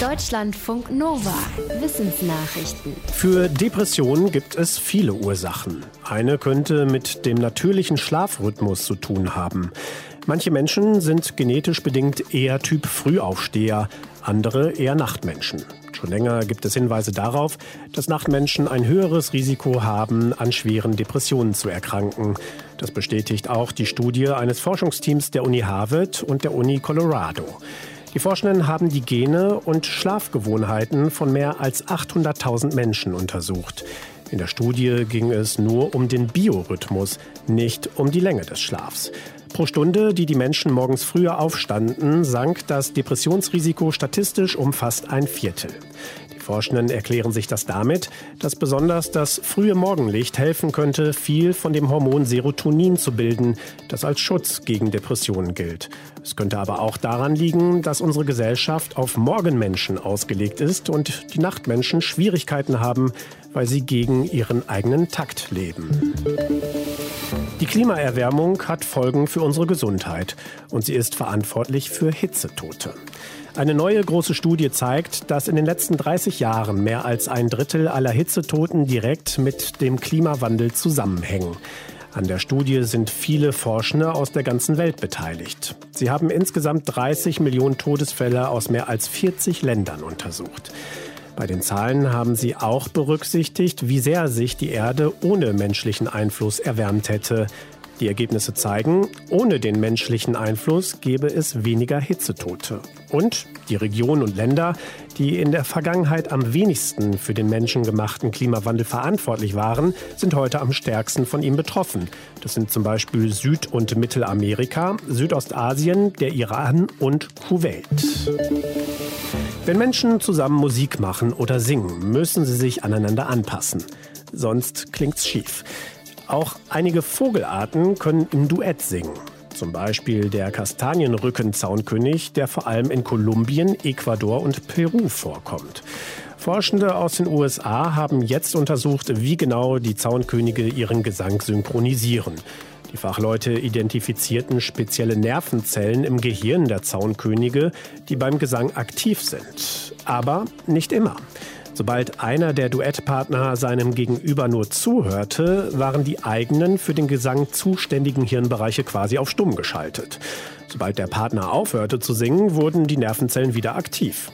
Deutschlandfunk Nova. Wissensnachrichten. Für Depressionen gibt es viele Ursachen. Eine könnte mit dem natürlichen Schlafrhythmus zu tun haben. Manche Menschen sind genetisch bedingt eher Typ Frühaufsteher, andere eher Nachtmenschen. Schon länger gibt es Hinweise darauf, dass Nachtmenschen ein höheres Risiko haben, an schweren Depressionen zu erkranken. Das bestätigt auch die Studie eines Forschungsteams der Uni Harvard und der Uni Colorado. Die Forschenden haben die Gene und Schlafgewohnheiten von mehr als 800.000 Menschen untersucht. In der Studie ging es nur um den Biorhythmus, nicht um die Länge des Schlafs. Pro Stunde, die die Menschen morgens früher aufstanden, sank das Depressionsrisiko statistisch um fast ein Viertel. Forschenden erklären sich das damit, dass besonders das frühe Morgenlicht helfen könnte, viel von dem Hormon Serotonin zu bilden, das als Schutz gegen Depressionen gilt. Es könnte aber auch daran liegen, dass unsere Gesellschaft auf Morgenmenschen ausgelegt ist und die Nachtmenschen Schwierigkeiten haben, weil sie gegen ihren eigenen Takt leben. Die Klimaerwärmung hat Folgen für unsere Gesundheit und sie ist verantwortlich für Hitzetote. Eine neue große Studie zeigt, dass in den letzten 30 Jahren mehr als ein Drittel aller Hitzetoten direkt mit dem Klimawandel zusammenhängen. An der Studie sind viele Forschende aus der ganzen Welt beteiligt. Sie haben insgesamt 30 Millionen Todesfälle aus mehr als 40 Ländern untersucht. Bei den Zahlen haben sie auch berücksichtigt, wie sehr sich die Erde ohne menschlichen Einfluss erwärmt hätte. Die Ergebnisse zeigen, ohne den menschlichen Einfluss gäbe es weniger Hitzetote. Und die Regionen und Länder, die in der Vergangenheit am wenigsten für den menschengemachten Klimawandel verantwortlich waren, sind heute am stärksten von ihm betroffen. Das sind zum Beispiel Süd- und Mittelamerika, Südostasien, der Iran und Kuwait. Wenn Menschen zusammen Musik machen oder singen, müssen sie sich aneinander anpassen. Sonst klingt's schief. Auch einige Vogelarten können im Duett singen. Zum Beispiel der Kastanienrückenzaunkönig, der vor allem in Kolumbien, Ecuador und Peru vorkommt. Forschende aus den USA haben jetzt untersucht, wie genau die Zaunkönige ihren Gesang synchronisieren. Die Fachleute identifizierten spezielle Nervenzellen im Gehirn der Zaunkönige, die beim Gesang aktiv sind. Aber nicht immer. Sobald einer der Duettpartner seinem Gegenüber nur zuhörte, waren die eigenen für den Gesang zuständigen Hirnbereiche quasi auf stumm geschaltet. Sobald der Partner aufhörte zu singen, wurden die Nervenzellen wieder aktiv.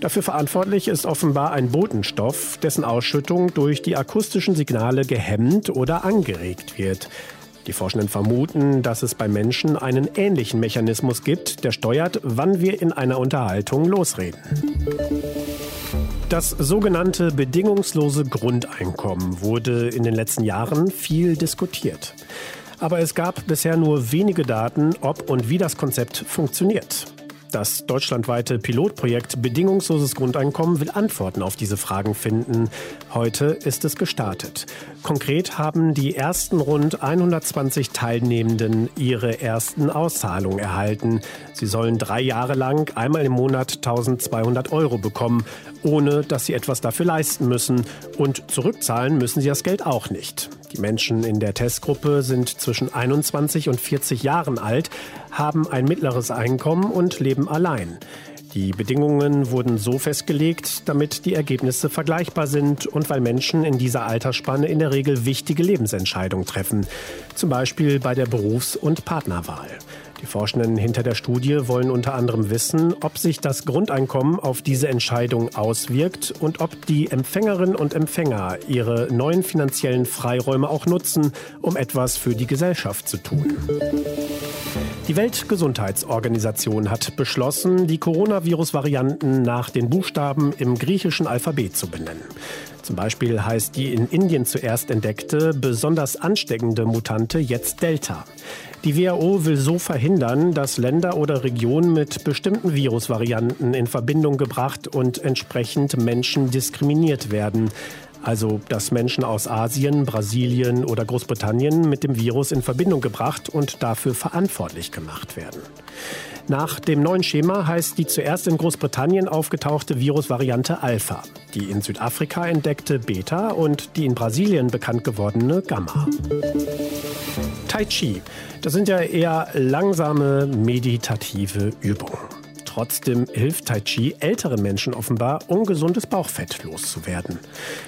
Dafür verantwortlich ist offenbar ein Botenstoff, dessen Ausschüttung durch die akustischen Signale gehemmt oder angeregt wird. Die Forschenden vermuten, dass es bei Menschen einen ähnlichen Mechanismus gibt, der steuert, wann wir in einer Unterhaltung losreden. Das sogenannte bedingungslose Grundeinkommen wurde in den letzten Jahren viel diskutiert. Aber es gab bisher nur wenige Daten, ob und wie das Konzept funktioniert. Das deutschlandweite Pilotprojekt Bedingungsloses Grundeinkommen will Antworten auf diese Fragen finden. Heute ist es gestartet. Konkret haben die ersten rund 120 Teilnehmenden ihre ersten Auszahlungen erhalten. Sie sollen drei Jahre lang einmal im Monat 1200 Euro bekommen, ohne dass sie etwas dafür leisten müssen. Und zurückzahlen müssen sie das Geld auch nicht. Die Menschen in der Testgruppe sind zwischen 21 und 40 Jahren alt, haben ein mittleres Einkommen und leben allein. Die Bedingungen wurden so festgelegt, damit die Ergebnisse vergleichbar sind und weil Menschen in dieser Altersspanne in der Regel wichtige Lebensentscheidungen treffen, zum Beispiel bei der Berufs- und Partnerwahl. Die Forschenden hinter der Studie wollen unter anderem wissen, ob sich das Grundeinkommen auf diese Entscheidung auswirkt und ob die Empfängerinnen und Empfänger ihre neuen finanziellen Freiräume auch nutzen, um etwas für die Gesellschaft zu tun. Die Weltgesundheitsorganisation hat beschlossen, die Coronavirus-Varianten nach den Buchstaben im griechischen Alphabet zu benennen. Zum Beispiel heißt die in Indien zuerst entdeckte, besonders ansteckende Mutante jetzt Delta. Die WHO will so verhindern, dass Länder oder Regionen mit bestimmten Virusvarianten in Verbindung gebracht und entsprechend Menschen diskriminiert werden. Also, dass Menschen aus Asien, Brasilien oder Großbritannien mit dem Virus in Verbindung gebracht und dafür verantwortlich gemacht werden. Nach dem neuen Schema heißt die zuerst in Großbritannien aufgetauchte Virusvariante Alpha, die in Südafrika entdeckte Beta und die in Brasilien bekannt gewordene Gamma. Tai Chi, das sind ja eher langsame meditative Übungen. Trotzdem hilft Tai Chi älteren Menschen offenbar, ungesundes Bauchfett loszuwerden.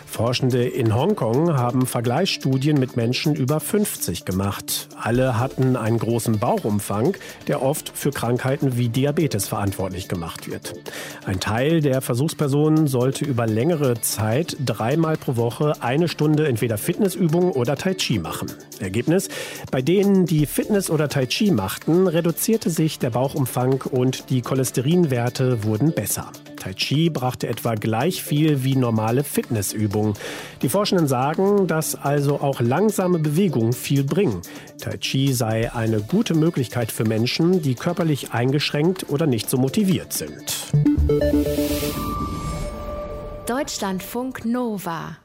Forschende in Hongkong haben Vergleichsstudien mit Menschen über 50 gemacht. Alle hatten einen großen Bauchumfang, der oft für Krankheiten wie Diabetes verantwortlich gemacht wird. Ein Teil der Versuchspersonen sollte über längere Zeit dreimal pro Woche eine Stunde entweder Fitnessübungen oder Tai Chi machen. Ergebnis? Bei denen, die Fitness oder Tai Chi machten, reduzierte sich der Bauchumfang und die Cholesterinwerte wurden besser. Tai Chi brachte etwa gleich viel wie normale Fitnessübungen. Die Forschenden sagen, dass also auch langsame Bewegungen viel bringen. Tai Chi sei eine gute Möglichkeit für Menschen, die körperlich eingeschränkt oder nicht so motiviert sind. Deutschlandfunk Nova